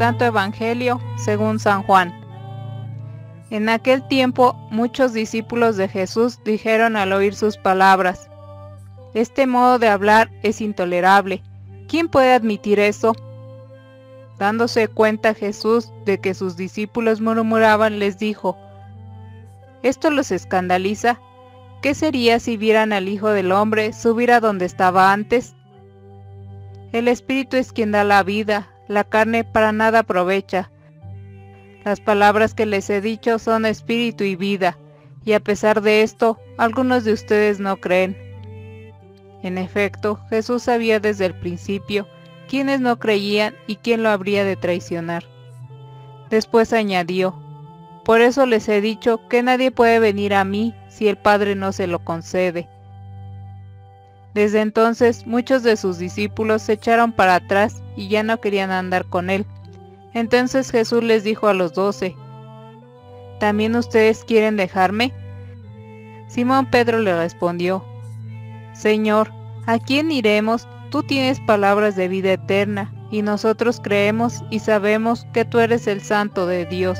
Santo Evangelio según San Juan. En aquel tiempo muchos discípulos de Jesús dijeron al oír sus palabras, Este modo de hablar es intolerable. ¿Quién puede admitir eso? Dándose cuenta Jesús de que sus discípulos murmuraban, les dijo, ¿Esto los escandaliza? ¿Qué sería si vieran al Hijo del Hombre subir a donde estaba antes? El Espíritu es quien da la vida, la carne para nada aprovecha. Las palabras que les he dicho son espíritu y vida, y a pesar de esto, algunos de ustedes no creen. En efecto, Jesús sabía desde el principio quiénes no creían y quién lo habría de traicionar. Después añadió, Por eso les he dicho que nadie puede venir a mí si el Padre no se lo concede. Desde entonces muchos de sus discípulos se echaron para atrás y ya no querían andar con él. Entonces Jesús les dijo a los doce, ¿también ustedes quieren dejarme? Simón Pedro le respondió, Señor, ¿a quién iremos? Tú tienes palabras de vida eterna, y nosotros creemos y sabemos que tú eres el Santo de Dios.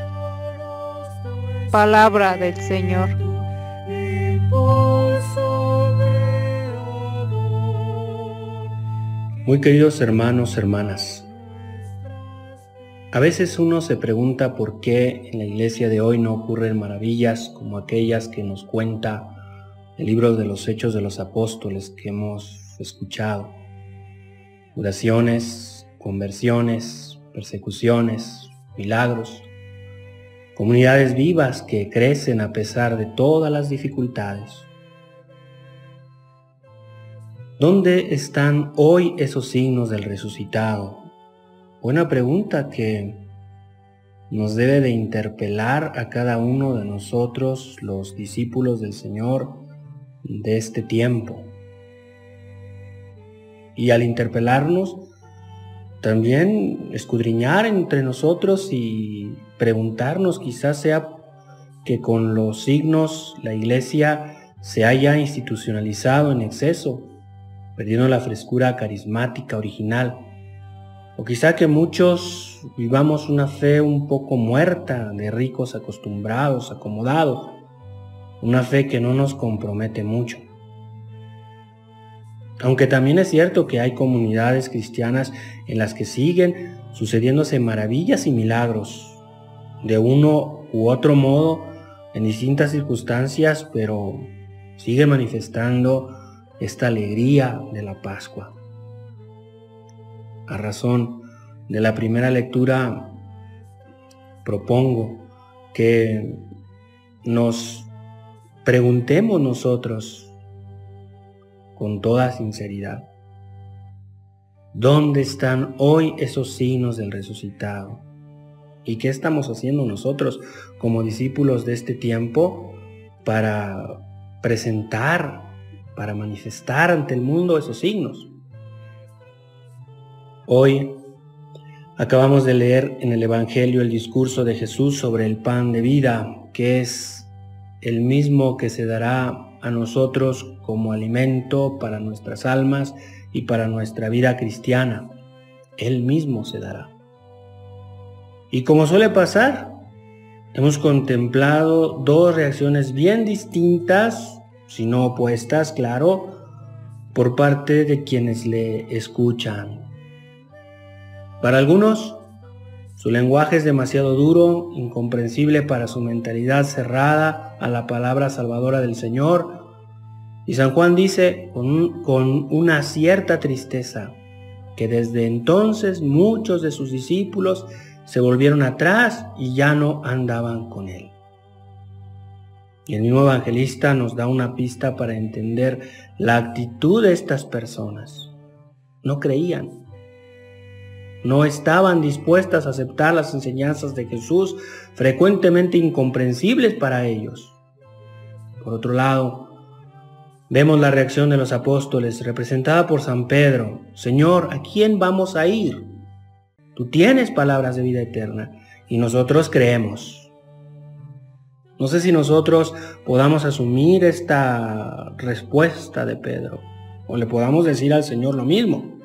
Palabra del Señor. Muy queridos hermanos, hermanas, a veces uno se pregunta por qué en la iglesia de hoy no ocurren maravillas como aquellas que nos cuenta el libro de los Hechos de los Apóstoles que hemos escuchado. Curaciones, conversiones, persecuciones, milagros, comunidades vivas que crecen a pesar de todas las dificultades. ¿Dónde están hoy esos signos del resucitado? Buena pregunta que nos debe de interpelar a cada uno de nosotros, los discípulos del Señor de este tiempo. Y al interpelarnos, también escudriñar entre nosotros y preguntarnos, quizás sea que con los signos la iglesia se haya institucionalizado en exceso, perdiendo la frescura carismática original o quizá que muchos vivamos una fe un poco muerta, de ricos acostumbrados, acomodados, una fe que no nos compromete mucho. Aunque también es cierto que hay comunidades cristianas en las que siguen sucediéndose maravillas y milagros, de uno u otro modo, en distintas circunstancias, pero sigue manifestando esta alegría de la Pascua a razón de la primera lectura, propongo que nos preguntemos nosotros con toda sinceridad, ¿dónde están hoy esos signos del resucitado? ¿Y qué estamos haciendo nosotros como discípulos de este tiempo para presentar, para manifestar ante el mundo esos signos? Hoy acabamos de leer en el Evangelio el discurso de Jesús sobre el pan de vida, que es el mismo que se dará a nosotros como alimento para nuestras almas y para nuestra vida cristiana. Él mismo se dará. Y como suele pasar, hemos contemplado dos reacciones bien distintas, si no opuestas, claro, por parte de quienes le escuchan. Para algunos, su lenguaje es demasiado duro, incomprensible para su mentalidad cerrada a la palabra salvadora del Señor. Y San Juan dice con, con una cierta tristeza que desde entonces muchos de sus discípulos se volvieron atrás y ya no andaban con él. Y el mismo evangelista nos da una pista para entender la actitud de estas personas. No creían, no estaban dispuestas a aceptar las enseñanzas de Jesús, frecuentemente incomprensibles para ellos. Por otro lado, vemos la reacción de los apóstoles representada por San Pedro. Señor, ¿a quién vamos a ir? Tú tienes palabras de vida eterna y nosotros creemos. No sé si nosotros podamos asumir esta respuesta de Pedro o le podamos decir al Señor lo mismo.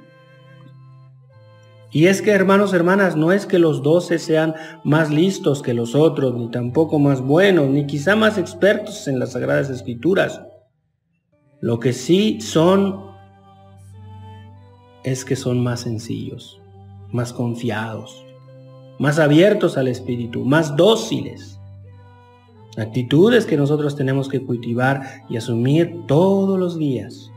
Y es que, hermanos, hermanas, no es que los doce sean más listos que los otros, ni tampoco más buenos, ni quizá más expertos en las Sagradas Escrituras. Lo que sí son es que son más sencillos, más confiados, más abiertos al Espíritu, más dóciles. Actitudes que nosotros tenemos que cultivar y asumir todos los días.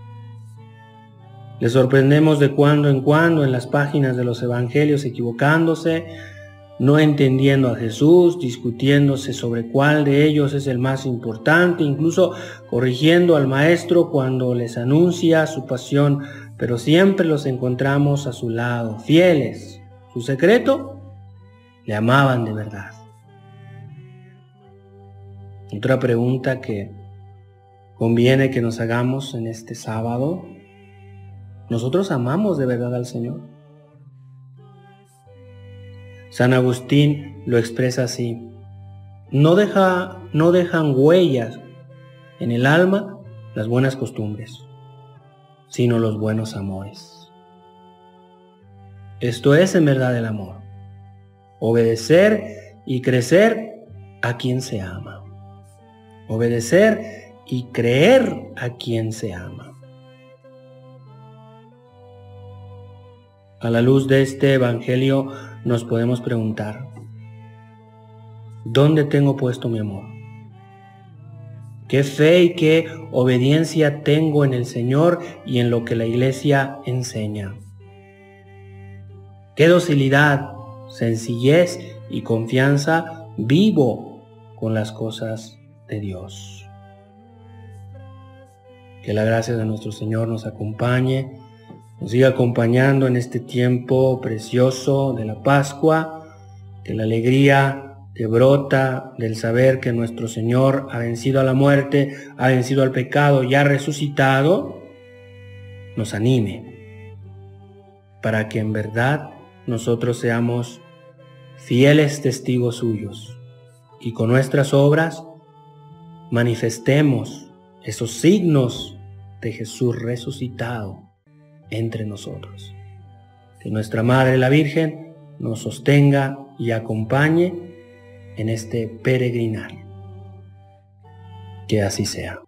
Le sorprendemos de cuando en cuando en las páginas de los evangelios equivocándose, no entendiendo a Jesús, discutiéndose sobre cuál de ellos es el más importante, incluso corrigiendo al Maestro cuando les anuncia su pasión, pero siempre los encontramos a su lado, fieles. Su secreto, le amaban de verdad. Otra pregunta que conviene que nos hagamos en este sábado nosotros amamos de verdad al Señor. San Agustín lo expresa así. No, deja, no dejan huellas en el alma las buenas costumbres, sino los buenos amores. Esto es en verdad el amor. Obedecer y crecer a quien se ama. Obedecer y creer a quien se ama. A la luz de este Evangelio nos podemos preguntar, ¿dónde tengo puesto mi amor? ¿Qué fe y qué obediencia tengo en el Señor y en lo que la Iglesia enseña? ¿Qué docilidad, sencillez y confianza vivo con las cosas de Dios? Que la gracia de nuestro Señor nos acompañe nos siga acompañando en este tiempo precioso de la Pascua, que la alegría que brota del saber que nuestro Señor ha vencido a la muerte, ha vencido al pecado y ha resucitado, nos anime para que en verdad nosotros seamos fieles testigos suyos y con nuestras obras manifestemos esos signos de Jesús resucitado entre nosotros. Que nuestra Madre la Virgen nos sostenga y acompañe en este peregrinar. Que así sea.